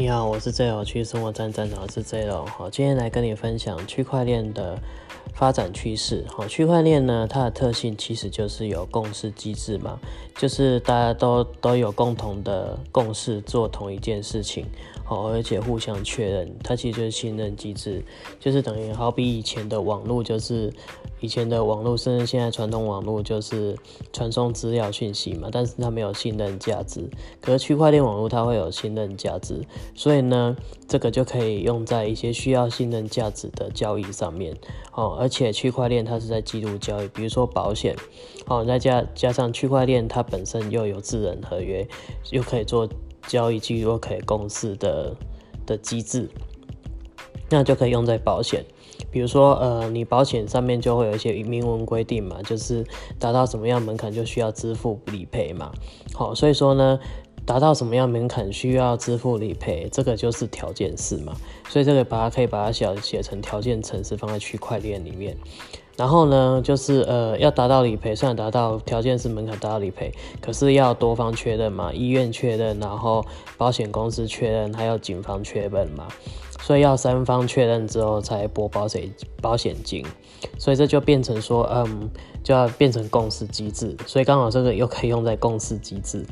你好，我是 Zo 区生活站站长我是 Zo 好，今天来跟你分享区块链的发展趋势。好，区块链呢，它的特性其实就是有共识机制嘛，就是大家都都有共同的共识做同一件事情，好，而且互相确认，它其实就是信任机制，就是等于好比以前的网络，就是以前的网络，甚至现在传统网络就是传送资料讯息嘛，但是它没有信任价值，可是区块链网络它会有信任价值。所以呢，这个就可以用在一些需要信任价值的交易上面哦。而且区块链它是在记录交易，比如说保险哦，再加加上区块链它本身又有智能合约，又可以做交易记录，可以公示的的机制，那就可以用在保险。比如说呃，你保险上面就会有一些明文规定嘛，就是达到什么样门槛就需要支付理赔嘛。好，所以说呢。达到什么样门槛需要支付理赔，这个就是条件式嘛，所以这个把它可以把它写写成条件程式放在区块链里面。然后呢，就是呃要达到理赔，虽然达到条件是门槛达到理赔，可是要多方确认嘛，医院确认，然后保险公司确认，还有警方确认嘛，所以要三方确认之后才拨保险保险金，所以这就变成说，嗯，就要变成共识机制，所以刚好这个又可以用在共识机制。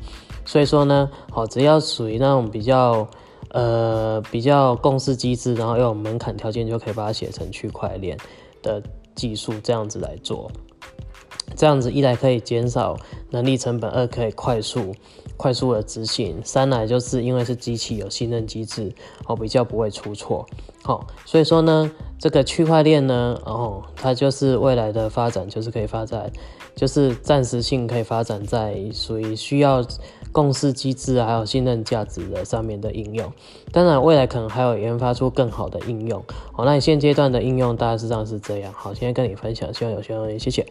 所以说呢，好，只要属于那种比较，呃，比较共识机制，然后又有门槛条件，就可以把它写成区块链的技术，这样子来做。这样子一来可以减少能力成本，二可以快速、快速的执行，三来就是因为是机器有信任机制，哦，比较不会出错。好，所以说呢，这个区块链呢，哦，它就是未来的发展，就是可以发展，就是暂时性可以发展在属于需要。共识机制还有信任价值的上面的应用，当然未来可能还有研发出更好的应用。好，那你现阶段的应用大致上是这样。好，今天跟你分享，希望有需要，谢谢。